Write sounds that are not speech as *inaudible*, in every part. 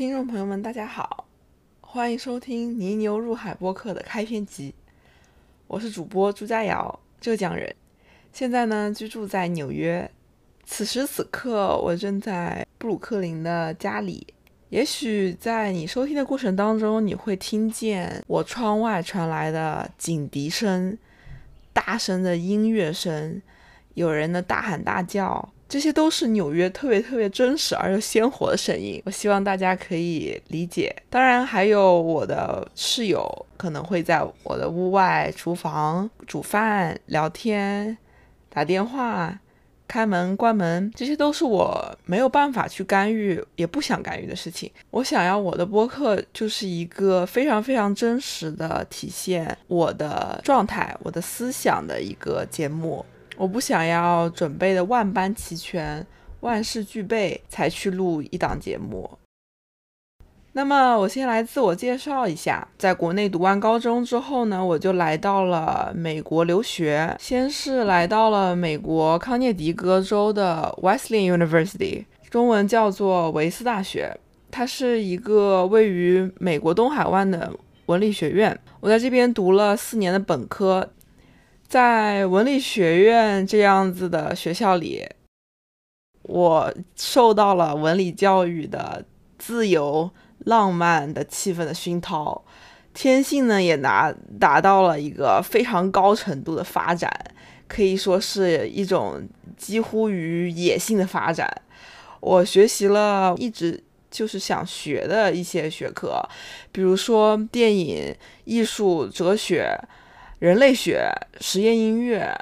听众朋友们，大家好，欢迎收听《泥牛入海》播客的开篇集。我是主播朱佳瑶，浙江人，现在呢居住在纽约。此时此刻，我正在布鲁克林的家里。也许在你收听的过程当中，你会听见我窗外传来的警笛声、大声的音乐声、有人的大喊大叫。这些都是纽约特别特别真实而又鲜活的声音，我希望大家可以理解。当然，还有我的室友可能会在我的屋外厨房煮饭、聊天、打电话、开门、关门，这些都是我没有办法去干预，也不想干预的事情。我想要我的播客就是一个非常非常真实的体现我的状态、我的思想的一个节目。我不想要准备的万般齐全、万事俱备才去录一档节目。那么，我先来自我介绍一下，在国内读完高中之后呢，我就来到了美国留学。先是来到了美国康涅狄格州的 Wesleyan University，中文叫做维斯大学，它是一个位于美国东海湾的文理学院。我在这边读了四年的本科。在文理学院这样子的学校里，我受到了文理教育的自由、浪漫的气氛的熏陶，天性呢也拿达到了一个非常高程度的发展，可以说是一种几乎于野性的发展。我学习了一直就是想学的一些学科，比如说电影、艺术、哲学。人类学、实验音乐、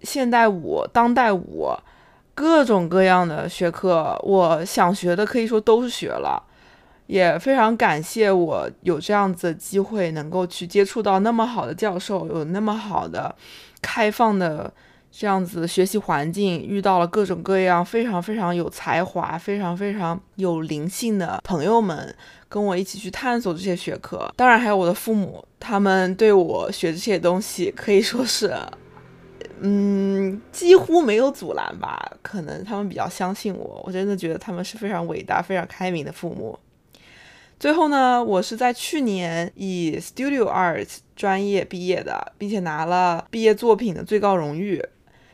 现代舞、当代舞，各种各样的学科，我想学的可以说都是学了，也非常感谢我有这样子的机会，能够去接触到那么好的教授，有那么好的开放的这样子学习环境，遇到了各种各样非常非常有才华、非常非常有灵性的朋友们。跟我一起去探索这些学科，当然还有我的父母，他们对我学这些东西可以说是，嗯，几乎没有阻拦吧。可能他们比较相信我，我真的觉得他们是非常伟大、非常开明的父母。最后呢，我是在去年以 Studio Art 专业毕业的，并且拿了毕业作品的最高荣誉。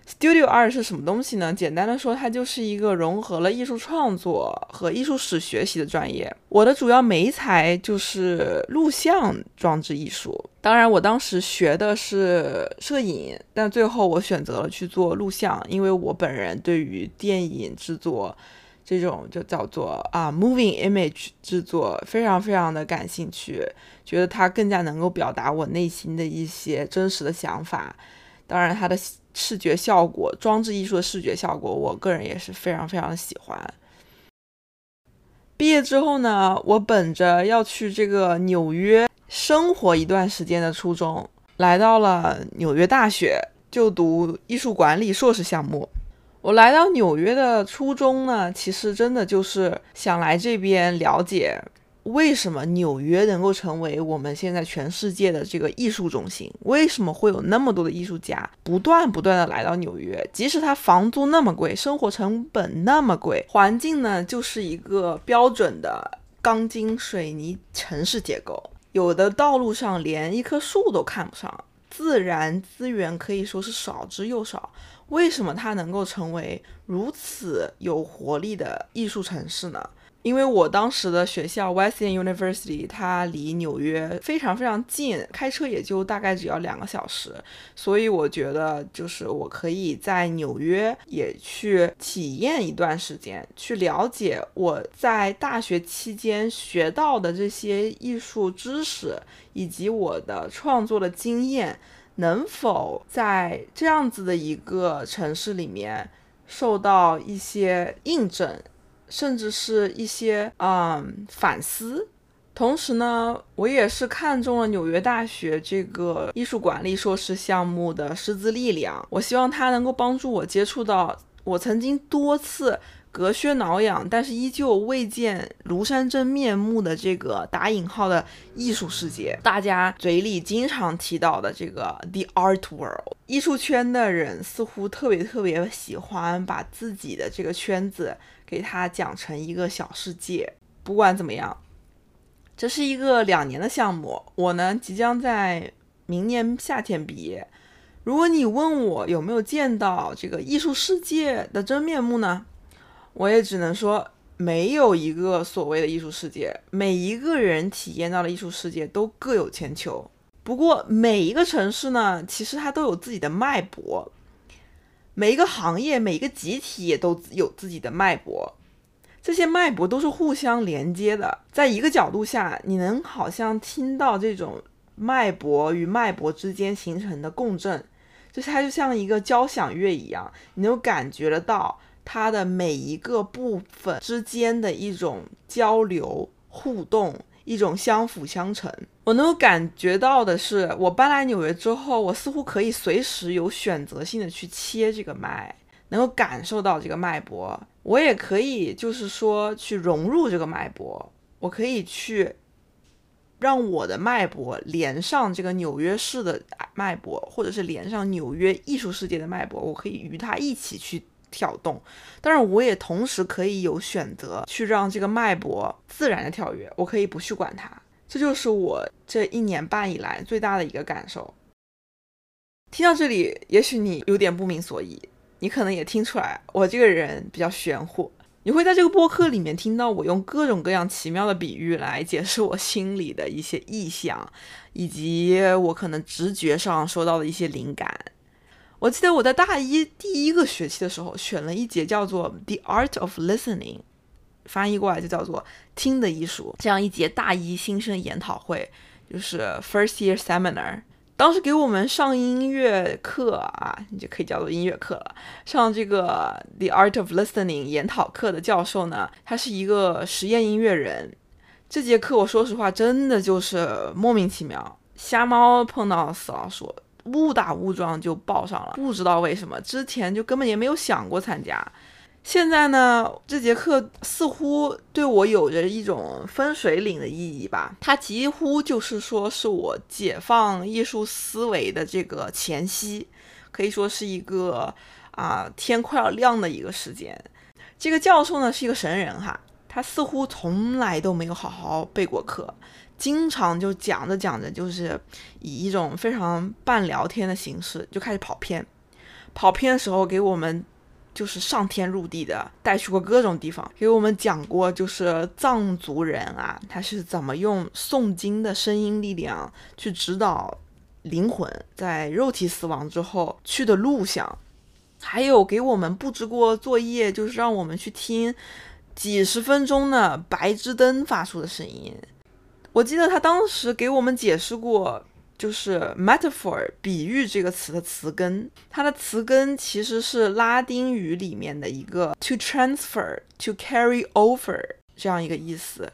Studio 二是什么东西呢？简单的说，它就是一个融合了艺术创作和艺术史学习的专业。我的主要媒材就是录像装置艺术。当然，我当时学的是摄影，但最后我选择了去做录像，因为我本人对于电影制作这种就叫做啊 moving image 制作非常非常的感兴趣，觉得它更加能够表达我内心的一些真实的想法。当然，它的。视觉效果，装置艺术的视觉效果，我个人也是非常非常的喜欢。毕业之后呢，我本着要去这个纽约生活一段时间的初衷，来到了纽约大学就读艺术管理硕士项目。我来到纽约的初衷呢，其实真的就是想来这边了解。为什么纽约能够成为我们现在全世界的这个艺术中心？为什么会有那么多的艺术家不断不断的来到纽约？即使它房租那么贵，生活成本那么贵，环境呢就是一个标准的钢筋水泥城市结构，有的道路上连一棵树都看不上，自然资源可以说是少之又少。为什么它能够成为如此有活力的艺术城市呢？因为我当时的学校 Wesleyan University，它离纽约非常非常近，开车也就大概只要两个小时，所以我觉得就是我可以在纽约也去体验一段时间，去了解我在大学期间学到的这些艺术知识以及我的创作的经验，能否在这样子的一个城市里面受到一些印证。甚至是一些嗯反思，同时呢，我也是看中了纽约大学这个艺术管理硕士项目的师资力量。我希望它能够帮助我接触到我曾经多次隔靴挠痒，但是依旧未见庐山真面目的这个打引号的艺术世界。大家嘴里经常提到的这个 the art world，艺术圈的人似乎特别特别喜欢把自己的这个圈子。给他讲成一个小世界，不管怎么样，这是一个两年的项目，我呢即将在明年夏天毕业。如果你问我有没有见到这个艺术世界的真面目呢？我也只能说，没有一个所谓的艺术世界，每一个人体验到的艺术世界都各有千秋。不过每一个城市呢，其实它都有自己的脉搏，每一个行业、每一个集体也都有自己的脉搏。这些脉搏都是互相连接的，在一个角度下，你能好像听到这种脉搏与脉搏之间形成的共振，就是它就像一个交响乐一样，你能感觉得到它的每一个部分之间的一种交流互动，一种相辅相成。我能够感觉到的是，我搬来纽约之后，我似乎可以随时有选择性的去切这个脉。能够感受到这个脉搏，我也可以，就是说去融入这个脉搏，我可以去让我的脉搏连上这个纽约市的脉搏，或者是连上纽约艺术世界的脉搏，我可以与它一起去跳动。当然，我也同时可以有选择去让这个脉搏自然的跳跃，我可以不去管它。这就是我这一年半以来最大的一个感受。听到这里，也许你有点不明所以。你可能也听出来，我这个人比较玄乎。你会在这个播客里面听到我用各种各样奇妙的比喻来解释我心里的一些意象，以及我可能直觉上收到的一些灵感。我记得我在大一第一个学期的时候，选了一节叫做 The Art of Listening，翻译过来就叫做听的艺术，这样一节大一新生研讨会，就是 First Year Seminar。当时给我们上音乐课啊，你就可以叫做音乐课了。上这个 The Art of Listening 研讨课的教授呢，他是一个实验音乐人。这节课我说实话，真的就是莫名其妙，瞎猫碰到死老鼠，误打误撞就报上了。不知道为什么，之前就根本也没有想过参加。现在呢，这节课似乎对我有着一种分水岭的意义吧。它几乎就是说是我解放艺术思维的这个前夕，可以说是一个啊天快要亮的一个时间。这个教授呢是一个神人哈，他似乎从来都没有好好备过课，经常就讲着讲着就是以一种非常半聊天的形式就开始跑偏。跑偏的时候给我们。就是上天入地的带去过各种地方，给我们讲过，就是藏族人啊，他是怎么用诵经的声音力量去指导灵魂在肉体死亡之后去的路向，还有给我们布置过作业，就是让我们去听几十分钟的白炽灯发出的声音。我记得他当时给我们解释过。就是 metaphor 比喻这个词的词根，它的词根其实是拉丁语里面的一个 to transfer to carry over 这样一个意思。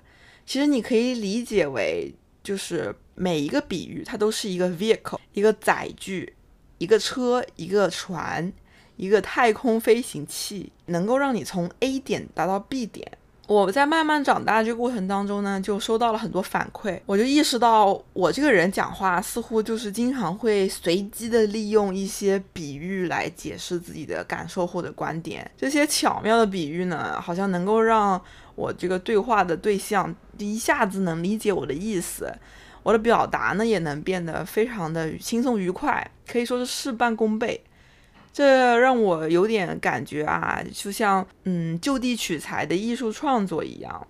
其实你可以理解为，就是每一个比喻它都是一个 vehicle，一个载具，一个车，一个船，一个太空飞行器，能够让你从 A 点达到 B 点。我在慢慢长大这个过程当中呢，就收到了很多反馈，我就意识到我这个人讲话似乎就是经常会随机的利用一些比喻来解释自己的感受或者观点。这些巧妙的比喻呢，好像能够让我这个对话的对象一下子能理解我的意思，我的表达呢也能变得非常的轻松愉快，可以说是事半功倍。这让我有点感觉啊，就像嗯就地取材的艺术创作一样。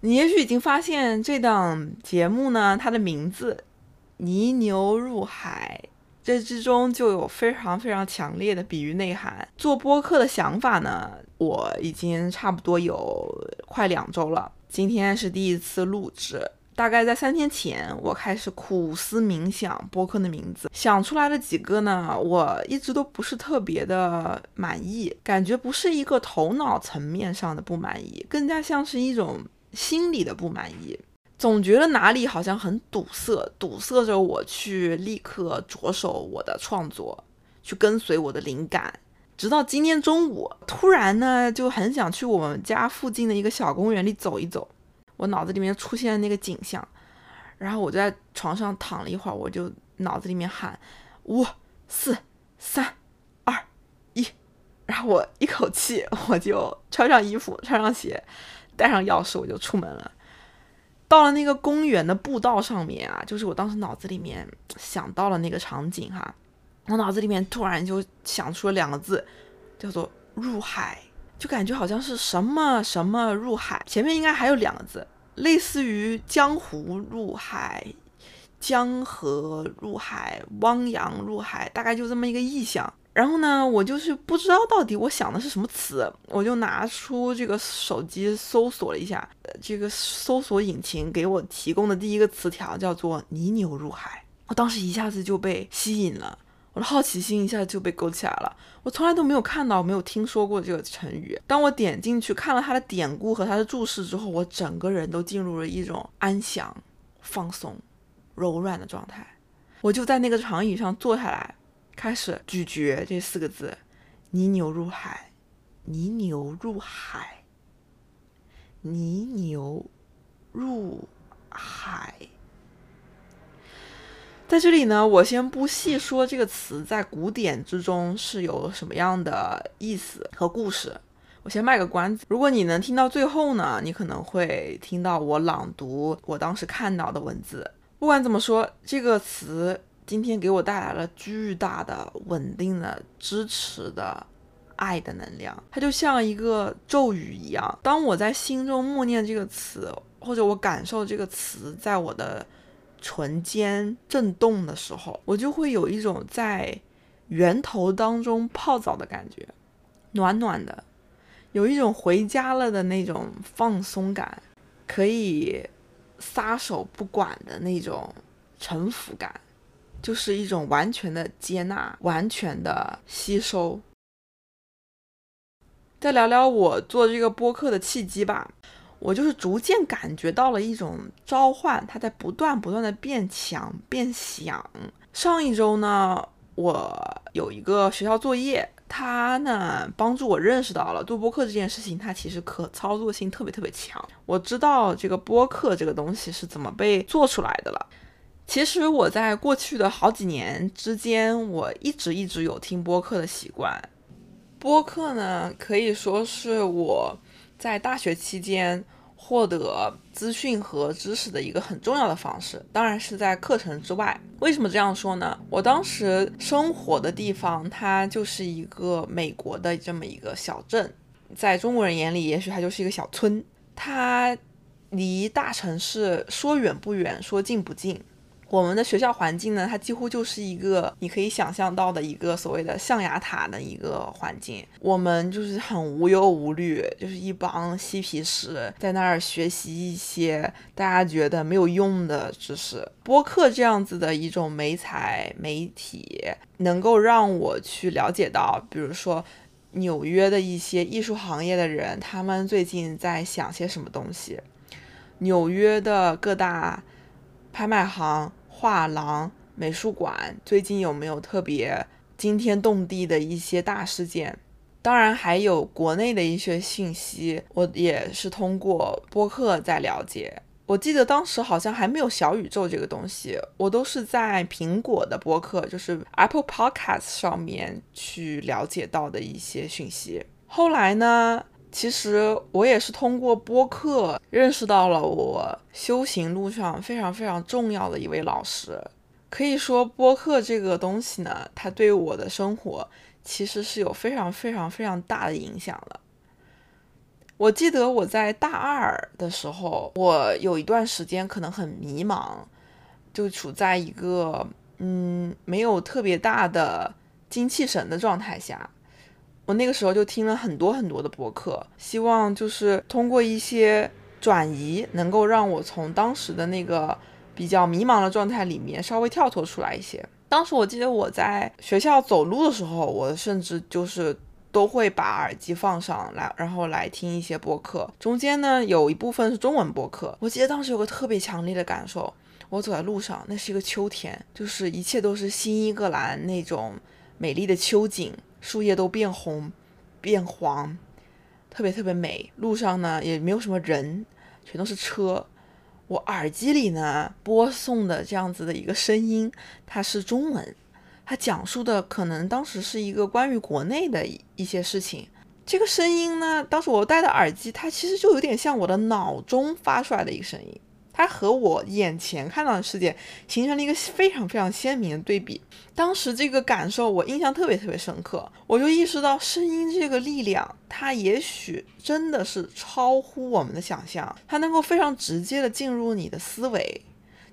你也许已经发现这档节目呢，它的名字“泥牛入海”，这之中就有非常非常强烈的比喻内涵。做播客的想法呢，我已经差不多有快两周了，今天是第一次录制。大概在三天前，我开始苦思冥想播客的名字，想出来的几个呢，我一直都不是特别的满意，感觉不是一个头脑层面上的不满意，更加像是一种心理的不满意，总觉得哪里好像很堵塞，堵塞着我去立刻着手我的创作，去跟随我的灵感。直到今天中午，突然呢就很想去我们家附近的一个小公园里走一走。我脑子里面出现那个景象，然后我就在床上躺了一会儿，我就脑子里面喊五四三二一，然后我一口气我就穿上衣服，穿上鞋，带上钥匙我就出门了。到了那个公园的步道上面啊，就是我当时脑子里面想到了那个场景哈，我脑子里面突然就想出了两个字，叫做入海，就感觉好像是什么什么入海，前面应该还有两个字，类似于江湖入海、江河入海、汪洋入海，大概就这么一个意象。然后呢，我就是不知道到底我想的是什么词，我就拿出这个手机搜索了一下，这个搜索引擎给我提供的第一个词条叫做“泥牛入海”。我当时一下子就被吸引了，我的好奇心一下就被勾起来了。我从来都没有看到、没有听说过这个成语。当我点进去看了它的典故和它的注释之后，我整个人都进入了一种安详、放松、柔软的状态。我就在那个长椅上坐下来。开始咀嚼这四个字：“泥牛入海，泥牛入海，泥牛入海。”在这里呢，我先不细说这个词在古典之中是有什么样的意思和故事，我先卖个关子。如果你能听到最后呢，你可能会听到我朗读我当时看到的文字。不管怎么说，这个词。今天给我带来了巨大的、稳定的、支持的爱的能量，它就像一个咒语一样。当我在心中默念这个词，或者我感受这个词在我的唇间震动的时候，我就会有一种在源头当中泡澡的感觉，暖暖的，有一种回家了的那种放松感，可以撒手不管的那种臣服感。就是一种完全的接纳，完全的吸收。再聊聊我做这个播客的契机吧，我就是逐渐感觉到了一种召唤，它在不断不断的变强变响。上一周呢，我有一个学校作业，它呢帮助我认识到了做播客这件事情，它其实可操作性特别特别强。我知道这个播客这个东西是怎么被做出来的了。其实我在过去的好几年之间，我一直一直有听播客的习惯。播客呢，可以说是我在大学期间获得资讯和知识的一个很重要的方式，当然是在课程之外。为什么这样说呢？我当时生活的地方，它就是一个美国的这么一个小镇，在中国人眼里，也许它就是一个小村。它离大城市说远不远，说近不近。我们的学校环境呢，它几乎就是一个你可以想象到的一个所谓的象牙塔的一个环境。我们就是很无忧无虑，就是一帮嬉皮士在那儿学习一些大家觉得没有用的知识。播客这样子的一种媒材媒体，能够让我去了解到，比如说纽约的一些艺术行业的人，他们最近在想些什么东西。纽约的各大拍卖行。画廊、美术馆最近有没有特别惊天动地的一些大事件？当然还有国内的一些信息，我也是通过播客在了解。我记得当时好像还没有小宇宙这个东西，我都是在苹果的播客，就是 Apple Podcast 上面去了解到的一些讯息。后来呢？其实我也是通过播客认识到了我修行路上非常非常重要的一位老师。可以说，播客这个东西呢，它对我的生活其实是有非常非常非常大的影响的。我记得我在大二的时候，我有一段时间可能很迷茫，就处在一个嗯没有特别大的精气神的状态下。我那个时候就听了很多很多的博客，希望就是通过一些转移，能够让我从当时的那个比较迷茫的状态里面稍微跳脱出来一些。当时我记得我在学校走路的时候，我甚至就是都会把耳机放上来，然后来听一些播客。中间呢有一部分是中文播客。我记得当时有个特别强烈的感受，我走在路上，那是一个秋天，就是一切都是新英格兰那种美丽的秋景。树叶都变红、变黄，特别特别美。路上呢也没有什么人，全都是车。我耳机里呢播送的这样子的一个声音，它是中文，它讲述的可能当时是一个关于国内的一些事情。这个声音呢，当时我戴的耳机，它其实就有点像我的脑中发出来的一个声音。它和我眼前看到的世界形成了一个非常非常鲜明的对比。当时这个感受我印象特别特别深刻，我就意识到声音这个力量，它也许真的是超乎我们的想象，它能够非常直接的进入你的思维，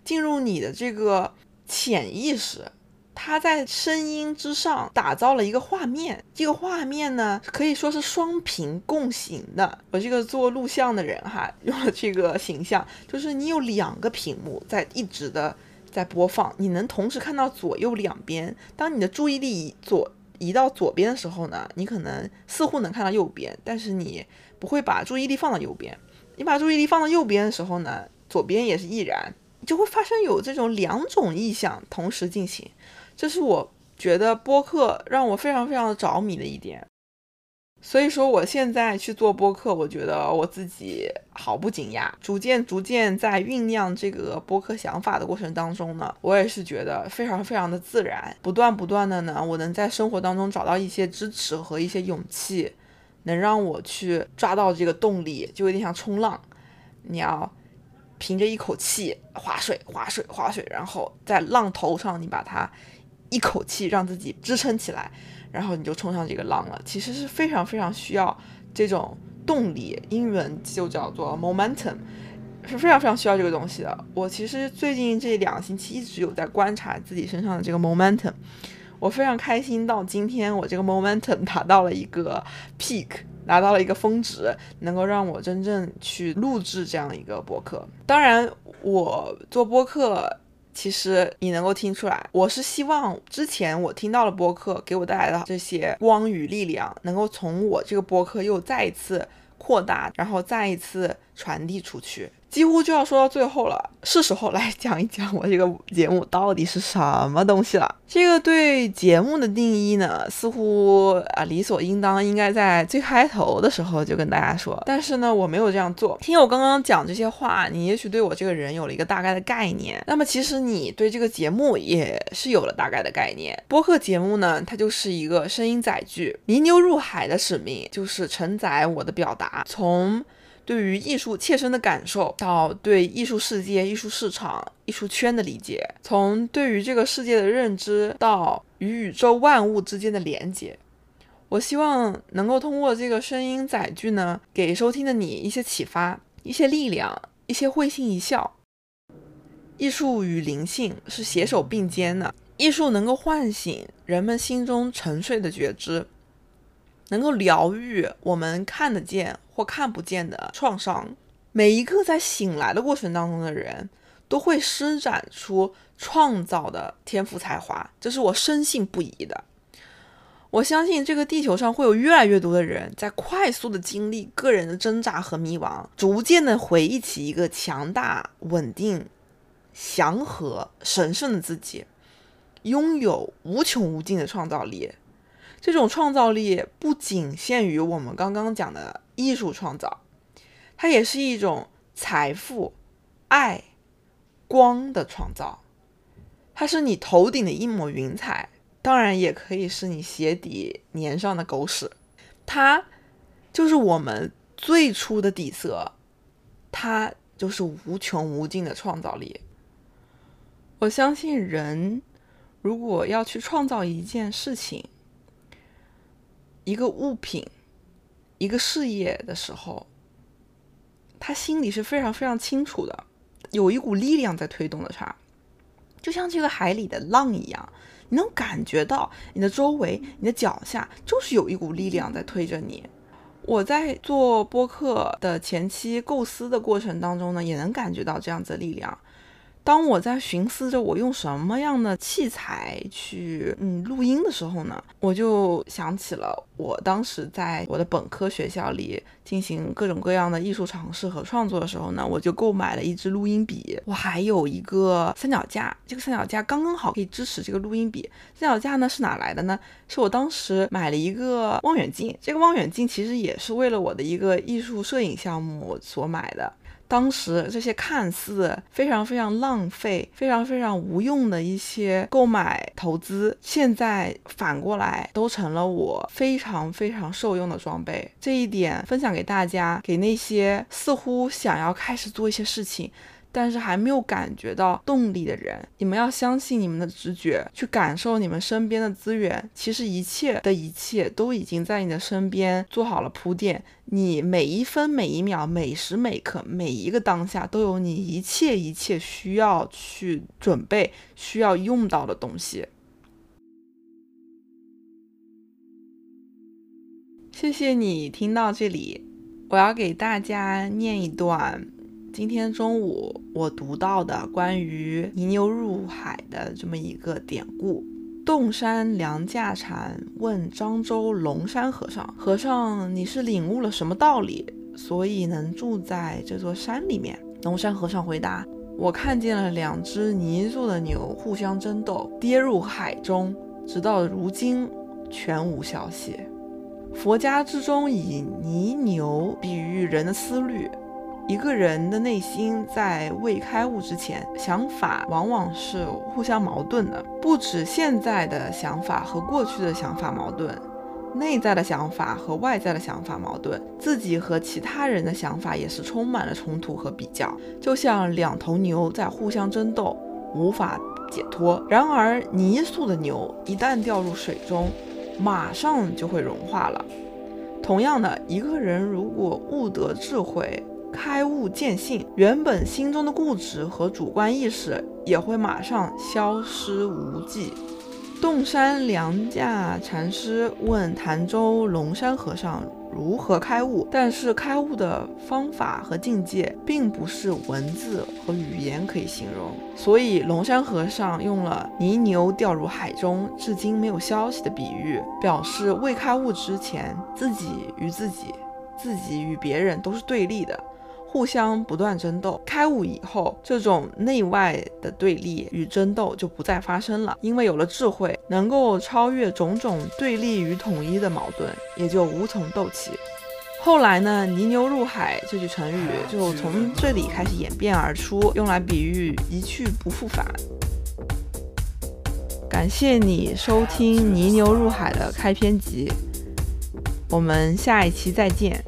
进入你的这个潜意识。他在声音之上打造了一个画面，这个画面呢可以说是双屏共行的。我这个做录像的人哈，用了这个形象，就是你有两个屏幕在一直的在播放，你能同时看到左右两边。当你的注意力左移到左边的时候呢，你可能似乎能看到右边，但是你不会把注意力放到右边。你把注意力放到右边的时候呢，左边也是亦然，就会发生有这种两种意象同时进行。这是我觉得播客让我非常非常的着迷的一点，所以说我现在去做播客，我觉得我自己毫不惊讶。逐渐逐渐在酝酿这个播客想法的过程当中呢，我也是觉得非常非常的自然，不断不断的呢，我能在生活当中找到一些支持和一些勇气，能让我去抓到这个动力，就有点像冲浪，你要凭着一口气划水划水划水，然后在浪头上你把它。一口气让自己支撑起来，然后你就冲上这个浪了。其实是非常非常需要这种动力，英文就叫做 momentum，是非常非常需要这个东西的。我其实最近这两个星期一直有在观察自己身上的这个 momentum，我非常开心到今天我这个 momentum 达到了一个 peak，达到了一个峰值，能够让我真正去录制这样一个播客。当然，我做播客。其实你能够听出来，我是希望之前我听到的播客给我带来的这些光与力量，能够从我这个播客又再一次扩大，然后再一次传递出去。几乎就要说到最后了，是时候来 *laughs* 讲一讲我这个节目到底是什么东西了。这个对节目的定义呢，似乎啊理所应当应该在最开头的时候就跟大家说，但是呢，我没有这样做。听我刚刚讲这些话，你也许对我这个人有了一个大概的概念。那么其实你对这个节目也是有了大概的概念。播客节目呢，它就是一个声音载具。泥牛入海的使命就是承载我的表达，从。对于艺术切身的感受，到对艺术世界、艺术市场、艺术圈的理解，从对于这个世界的认知到与宇宙万物之间的连接，我希望能够通过这个声音载具呢，给收听的你一些启发、一些力量、一些会心一笑。艺术与灵性是携手并肩的，艺术能够唤醒人们心中沉睡的觉知。能够疗愈我们看得见或看不见的创伤。每一个在醒来的过程当中的人，都会施展出创造的天赋才华，这是我深信不疑的。我相信这个地球上会有越来越多的人在快速的经历个人的挣扎和迷茫，逐渐的回忆起一个强大、稳定、祥和、神圣的自己，拥有无穷无尽的创造力。这种创造力不仅限于我们刚刚讲的艺术创造，它也是一种财富、爱、光的创造。它是你头顶的一抹云彩，当然也可以是你鞋底粘上的狗屎。它就是我们最初的底色，它就是无穷无尽的创造力。我相信人如果要去创造一件事情，一个物品，一个事业的时候，他心里是非常非常清楚的，有一股力量在推动着他，就像这个海里的浪一样，你能感觉到你的周围、你的脚下就是有一股力量在推着你。我在做播客的前期构思的过程当中呢，也能感觉到这样子的力量。当我在寻思着我用什么样的器材去嗯录音的时候呢，我就想起了我当时在我的本科学校里进行各种各样的艺术尝试和创作的时候呢，我就购买了一支录音笔，我还有一个三脚架，这个三脚架刚刚好可以支持这个录音笔。三脚架呢是哪来的呢？是我当时买了一个望远镜，这个望远镜其实也是为了我的一个艺术摄影项目所买的。当时这些看似非常非常浪费、非常非常无用的一些购买投资，现在反过来都成了我非常。非常受用的装备。这一点分享给大家，给那些似乎想要开始做一些事情。但是还没有感觉到动力的人，你们要相信你们的直觉，去感受你们身边的资源。其实一切的一切都已经在你的身边做好了铺垫，你每一分每一秒、每时每刻、每一个当下都有你一切一切需要去准备、需要用到的东西。谢谢你听到这里，我要给大家念一段。今天中午我读到的关于泥牛入海的这么一个典故：洞山良价禅问漳州龙山和尚：“和尚，你是领悟了什么道理，所以能住在这座山里面？”龙山和尚回答：“我看见了两只泥做的牛互相争斗，跌入海中，直到如今全无消息。佛家之中以泥牛比喻人的思虑。”一个人的内心在未开悟之前，想法往往是互相矛盾的。不止现在的想法和过去的想法矛盾，内在的想法和外在的想法矛盾，自己和其他人的想法也是充满了冲突和比较，就像两头牛在互相争斗，无法解脱。然而，泥塑的牛一旦掉入水中，马上就会融化了。同样的，一个人如果悟得智慧，开悟见性，原本心中的固执和主观意识也会马上消失无迹。洞山良价禅师问潭州龙山和尚如何开悟，但是开悟的方法和境界并不是文字和语言可以形容，所以龙山和尚用了泥牛掉入海中，至今没有消息的比喻，表示未开悟之前，自己与自己，自己与别人都是对立的。互相不断争斗，开悟以后，这种内外的对立与争斗就不再发生了，因为有了智慧，能够超越种种对立与统一的矛盾，也就无从斗起。后来呢，“泥牛入海”这句成语就从这里开始演变而出，用来比喻一去不复返。感谢你收听《泥牛入海》的开篇集，我们下一期再见。